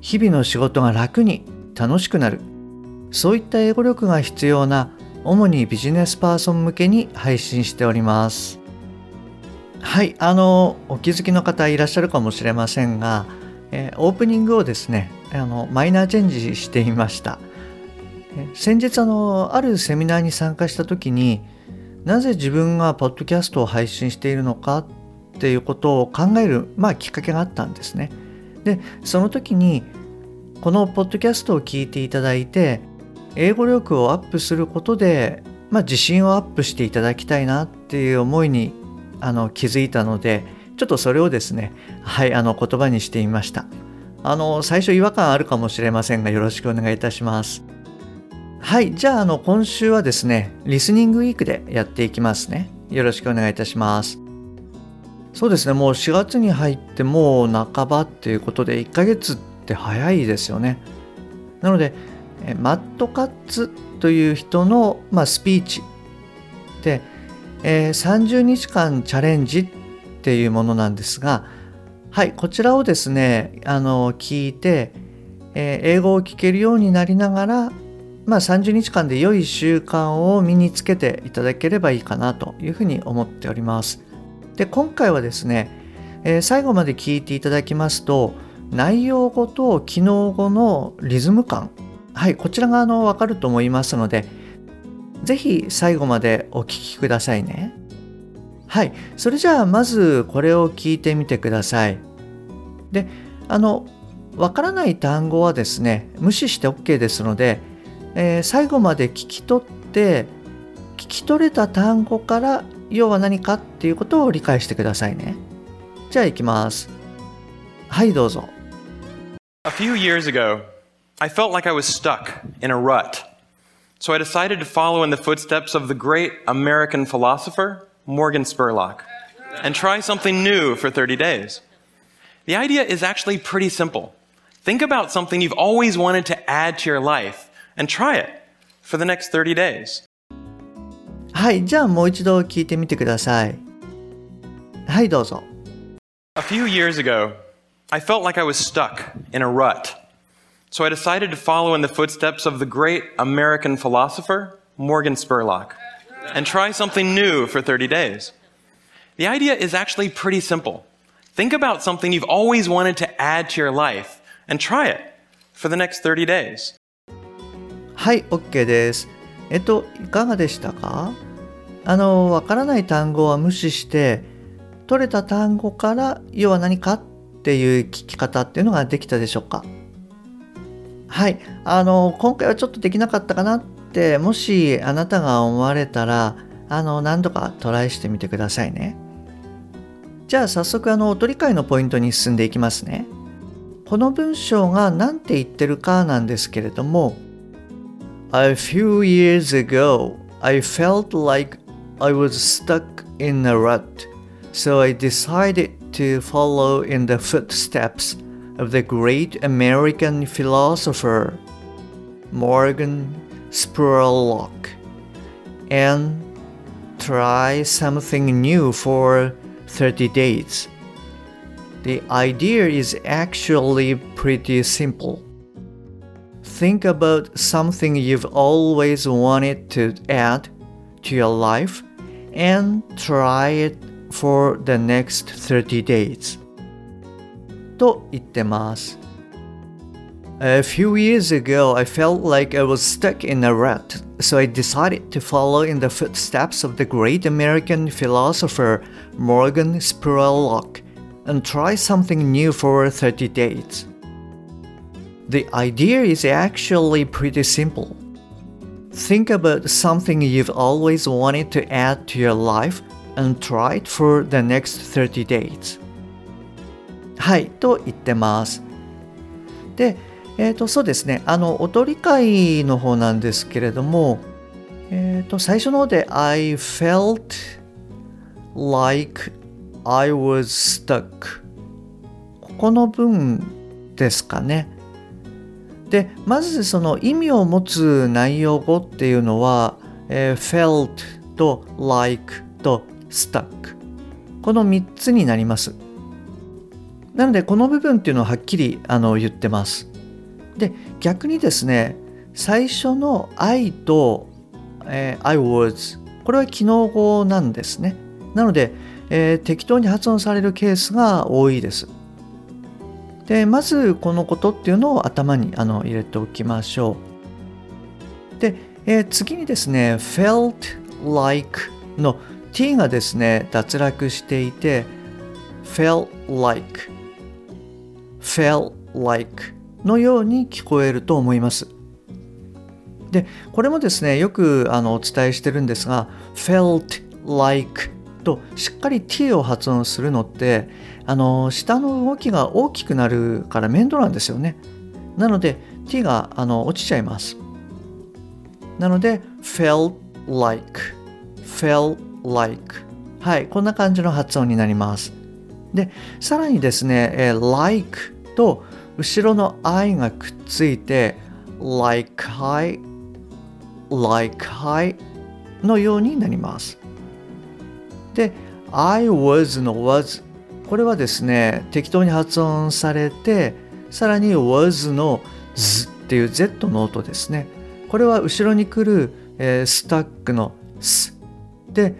日々の仕事が楽に楽しくなる。そういった英語力が必要な主にビジネスパーソン向けに配信しております。はいあのお気づきの方いらっしゃるかもしれませんが、え、オープニングをですねあのマイナーチェンジしていました。先日あのあるセミナーに参加した時になぜ自分がポッドキャストを配信しているのかっていうことを考える、まあ、きっかけがあったんですね。でその時にこのポッドキャストを聞いていただいて英語力をアップすることで、まあ、自信をアップしていただきたいなっていう思いにあの気づいたのでちょっとそれをですねはいあの言葉にしてみました。あの最初違和感あるかもしれませんがよろしくお願いいたします。はいじゃああの今週はですねリスニングウィークでやっていきますね。よろしくお願いいたします。そうですねもう4月に入ってもう半ばっていうことで1ヶ月って早いですよねなのでマット・カッツという人の、まあ、スピーチで、えー、30日間チャレンジっていうものなんですがはいこちらをですねあの聞いて、えー、英語を聞けるようになりながらまあ、30日間で良い習慣を身につけていただければいいかなというふうに思っております。で今回はですね、えー、最後まで聞いていただきますと内容語と機能語のリズム感。はいこちらがあの分かると思いますので是非最後までお聞きくださいね。はいそれじゃあまずこれを聞いてみてください。であのわからない単語はですね無視して OK ですので、えー、最後まで聞き取って聞き取れた単語から 要は何かっていうことを理解してくださいね。じゃあ行きます。はいどうぞ。A few years ago, I felt like I was stuck in a rut. So I decided to follow in the footsteps of the great American philosopher, Morgan Spurlock, and try something new for 30 days. The idea is actually pretty simple. Think about something you've always wanted to add to your life and try it for the next 30 days. はい、じゃあもう一度聞いてみてください。はい、どうぞ。A few years ago, I felt like I was stuck in a rut. So I decided to follow in the footsteps of the great American philosopher, Morgan Spurlock, and try something new for 30 days. The idea is actually pretty simple. Think about something you've always wanted to add to your life and try it for the next 30 days. はい、OK です。えっと、いかがでしたか あのわからない単語は無視して取れた単語から要は何かっていう聞き方っていうのができたでしょうか？はい。あの今回はちょっとできなかったかなってもしあなたが思われたらあの何度かトライしてみてくださいね。じゃあ早速あの音理解のポイントに進んでいきますね。この文章が何て言ってるかなんですけれども A few years ago I felt like I was stuck in a rut, so I decided to follow in the footsteps of the great American philosopher Morgan Spurlock and try something new for 30 days. The idea is actually pretty simple. Think about something you've always wanted to add to your life and try it for the next 30 days と言ってます A few years ago, I felt like I was stuck in a rut, so I decided to follow in the footsteps of the great American philosopher Morgan Spurlock and try something new for 30 days. The idea is actually pretty simple. Think about something you've always wanted to add to your life and try it for the next 30 days. はい、と言ってます。で、えー、とそうですねあの踊り会の方なんですけれども、えー、と最初の方で I felt like I was stuck ここの文ですかねでまずその意味を持つ内容語っていうのは、えー、felt と like と stuck この3つになります。なのでこの部分っていうのをはっきりあの言ってます。で逆にですね最初の I と、えー、I was これは機能語なんですね。なので、えー、適当に発音されるケースが多いです。でまずこのことっていうのを頭にあの入れておきましょうで、えー、次にですね felt like の t がですね脱落していて felt like felt like のように聞こえると思います。で、これもですね、よくあのお伝えしてるんですが、felt like としっかり t を発音するのって、あの下の動きが大きくなるから面倒なんですよね。なので t があの落ちちゃいます。なので felt like felt like はいこんな感じの発音になります。でさらにですね、え like と後ろの I がくっついて like I like I のようになりますで I was の was これはですね適当に発音されてさらに was の z っていう Z の音ですね。これは後ろに来る、えー、スタックの s で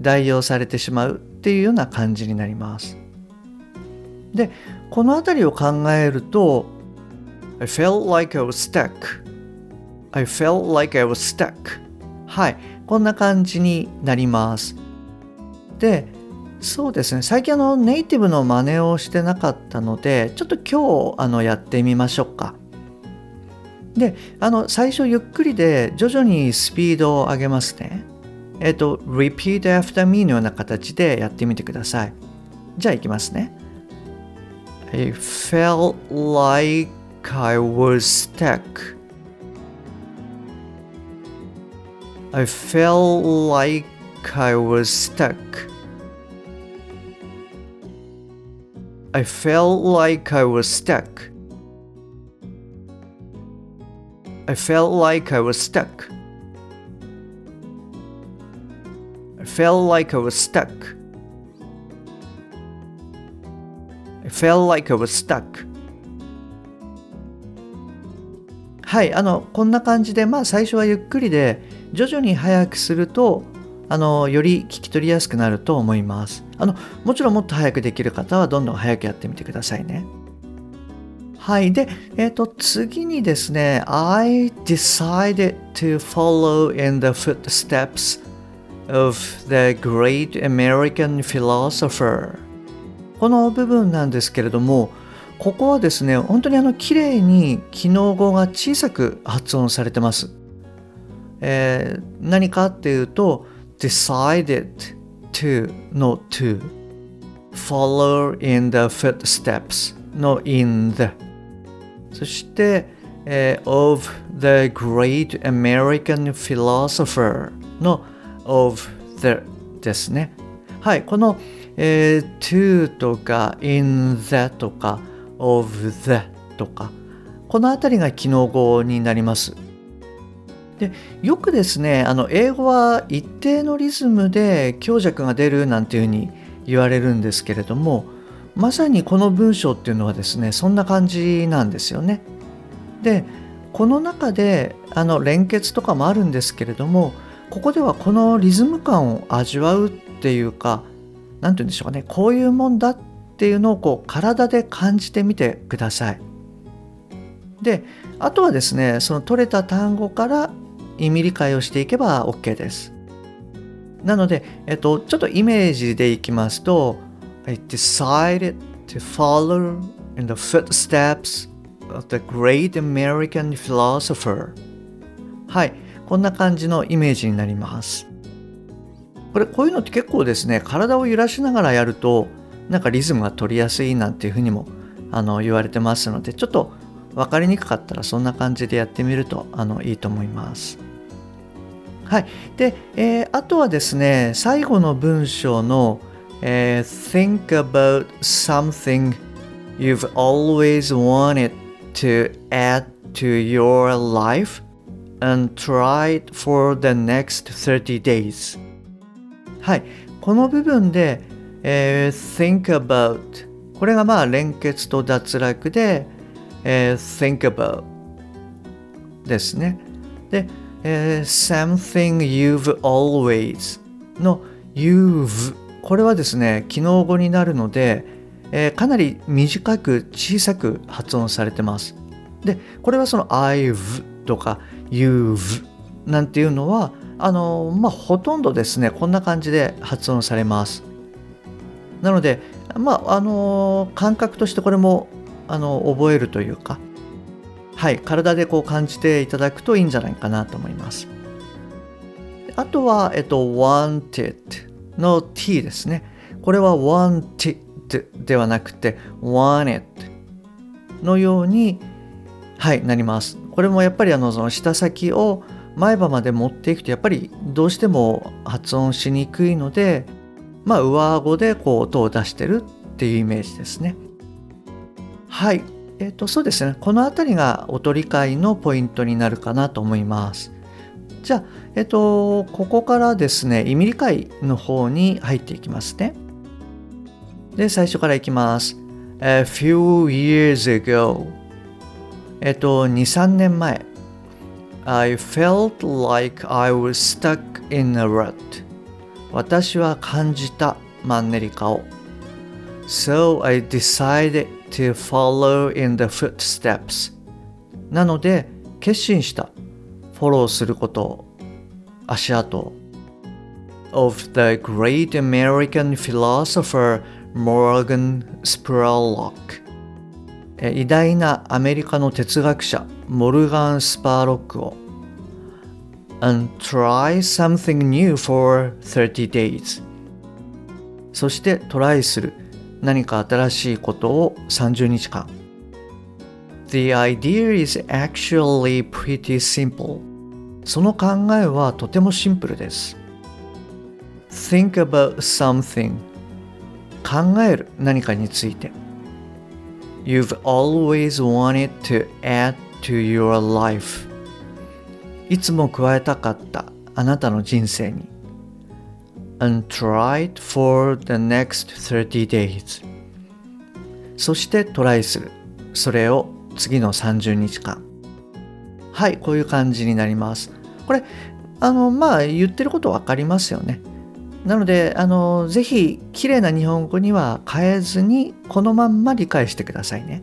代用されてしまうっていうような感じになります。でこの辺りを考えると I felt like I was stuck I felt like I was stuck はいこんな感じになります。でそうですね。最近あのネイティブの真似をしてなかったのでちょっと今日あのやってみましょうか。であの最初ゆっくりで徐々にスピードを上げますね。えっ、と repeat after me のような形でやってみてください。じゃあいきますね。I felt like I was stuck. I felt like I was stuck. I felt like I was stuck. I felt like I was stuck. I felt like I was stuck. I felt like I was stuck. はい、あの、こんな感じで、まあ最初はゆっくりで、徐々に速くすると、あの、より聞き取りやすくなると思います。あの、もちろんもっと早くできる方はどんどん早くやってみてくださいね。はい。で、えっ、ー、と、次にですね、I decided to follow in the footsteps of the great American philosopher この部分なんですけれどもここはですね本当にあの綺麗に機能語が小さく発音されてます、えー、何かっていうと decided to の to follow in the footsteps の in the そして、えー、of the great American philosopher の of the ですねはいこのえー、to とか in the とか of the とかこの辺りが機能語になります。でよくですねあの英語は一定のリズムで強弱が出るなんていうふうに言われるんですけれどもまさにこの文章っていうのはですねそんな感じなんですよね。でこの中であの連結とかもあるんですけれどもここではこのリズム感を味わうっていうか何て言うんでしょうかねこういうもんだっていうのをこう体で感じてみてください。であとはですねその取れた単語から意味理解をしていけば OK です。なので、えっと、ちょっとイメージでいきますと I decided to follow in the footsteps of the great American philosopher はいこんな感じのイメージになりますこれこういうのって結構ですね体を揺らしながらやるとなんかリズムが取りやすいなんていうふうにもあの言われてますのでちょっと分かりにくかったらそんな感じでやってみるとあのいいと思います。はい。で、えー、あとはですね、最後の文章の、えー、Think about something you've always wanted to add to your life and try it for the next 30 days はいこの部分で、えー、think about これがまあ連結と脱落で、えー、think about ですねで、something you've always の you've これはですね機能語になるので、えー、かなり短く小さく発音されてます。でこれはその I've とか You've なんていうのはあのまあほとんどですねこんな感じで発音されます。なのでまああの感覚としてこれもあの覚えるというかはい体でこう感じていただくといいんじゃないかなと思います。あとは、えっと、wanted の t ですね。これは wanted ではなくて wanted のようにはいなります。これもやっぱりあのその舌先を前歯まで持っていくとやっぱりどうしても発音しにくいのでまあ上顎でこう音を出してるっていうイメージですね。はい。えっ、ー、とそうですね。この辺りが音理解のポイントになるかなと思います。じゃあえっ、ー、とここからですね意味理解の方に入っていきますね。で最初からいきます。A few years ago えっと、2、3年前、I felt like I was stuck in a rut. 私は感じたマンネリ化を。So I decided to follow in the footsteps. なので、決心した。フォローすること。足跡 of the great American philosopher Morgan Spurlock 偉大なアメリカの哲学者モルガン・スパーロックを and try something new for 30 days そしてトライする何か新しいことを30日間 The idea is actually pretty simple その考えはとてもシンプルです Think about something 考える何かについて you've always wanted to add to your life いつも加えたかったあなたの人生に and try it for the next 30 days. そしてトライする。それを次の30日間。はいこういう感じになります。これあのまあ言ってること分かりますよね。なのであのぜひ綺麗な日本語には変えずにこのまんま理解してくださいね。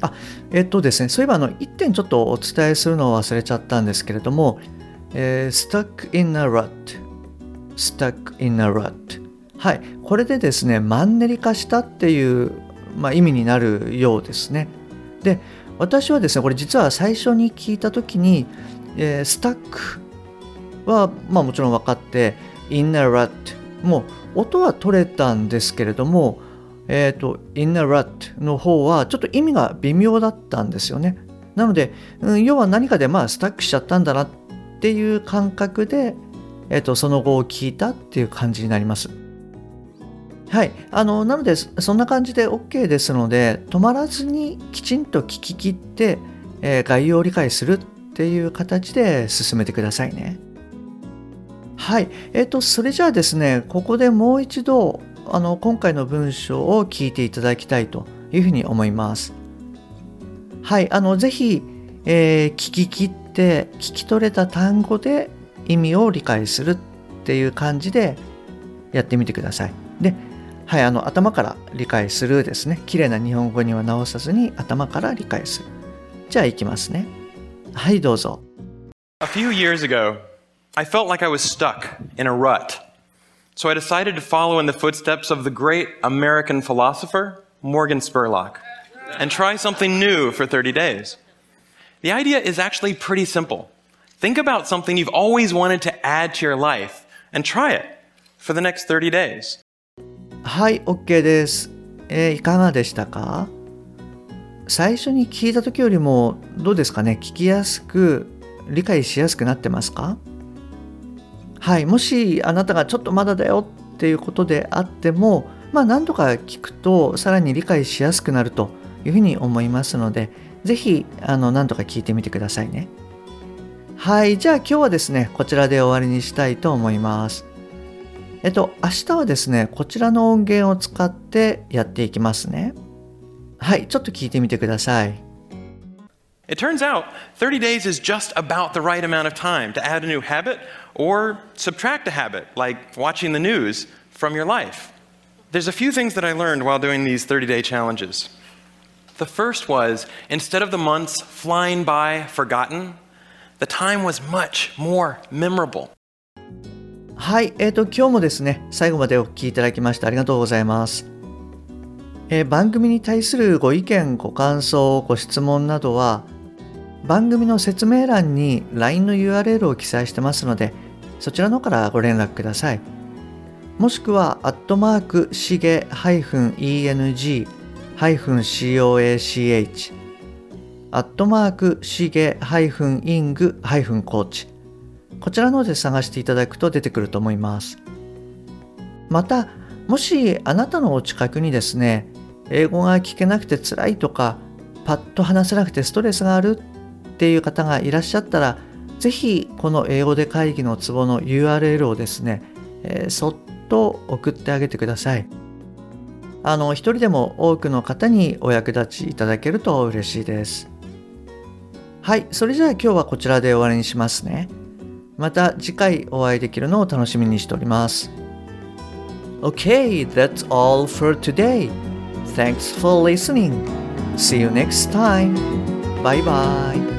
あえっとですねそういえばあの1点ちょっとお伝えするのを忘れちゃったんですけれども、えー、stuck in a rut stuck in a rut. はい。これでですねマンネリ化したっていう、まあ、意味になるようですね。で私はですねこれ実は最初に聞いた時に、えー、スタックは、まあ、もちろん分かって in a rut もう音は取れたんですけれどもえっ、ー、と in a rut の方はちょっと意味が微妙だったんですよね。なので、うん、要は何かでまあスタックしちゃったんだなっていう感覚で、えーと、その後を聞いたっていう感じになりますはい。あの、なので、そんな感じで OK ですので、止まらずにきちんと聞き切って、えー、概要を理解するっていう形で進めてくださいね。はい、えーと、それじゃあですねここでもう一度あの今回の文章を聞いていただきたいというふうに思います。はい、あのぜひ、えー、聞き切って聞き取れた単語で意味を理解するっていう感じでやってみてください。で、はい、あの頭から理解するですね。綺麗な日本語には直さずに頭から理解する。じゃあいきますね。はい、どうぞ。A few years ago, I felt like I was stuck in a rut. So I decided to follow in the footsteps of the great American philosopher, Morgan Spurlock, and try something new for 30 days. The idea is actually pretty simple. Think about something you've always wanted to add to your life and try it for the next 30 days. はい、OK です。えー、いかがでしたか？最初に聞いた時よりもどうですかね？聞きやすく理解しやすくなってますか？はいもしあなたがちょっとまだだよっていうことであってもまあ何度か聞くとさらに理解しやすくなるというふうに思いますので是非あの何度か聞いてみてくださいねはいじゃあ今日はですねこちらで終わりにしたいと思いますえっと明日はですねこちらの音源を使ってやっていきますねはい、ちょっと聞いてみてください。It turns out 30 days is just about the right amount of time to add a new habit or subtract a habit, like watching the news, from your life. There's a few things that I learned while doing these 30 day challenges. The first was instead of the months flying by forgotten, the time was much more memorable. はい、えっ、ー、と、今日もですね、最後までお聞きいただきましてありがとうございます。えー、番組に対するご意見、ご感想、ご質問などは、番組の説明欄に LINE の URL を記載してますので、そちらの方からご連絡ください。もしくは、アットマーク、しげ -eng-coach、アットマーク、しげ -ing-coach、こちらので探していただくと出てくると思います。また、もしあなたのお近くにですね、英語が聞けなくて辛いとかパッと話せなくてストレスがあるっていう方がいらっしゃったら是非この英語で会議のツボの URL をですね、えー、そっと送ってあげてください。あの一人でも多くの方にお役立ちいただけると嬉しいです。はいそれじゃあ今日はこちらで終わりにしますねまた次回お会いできるのを楽しみにしております Okay, that's all for today. Thanks for listening. See you next time. Bye bye.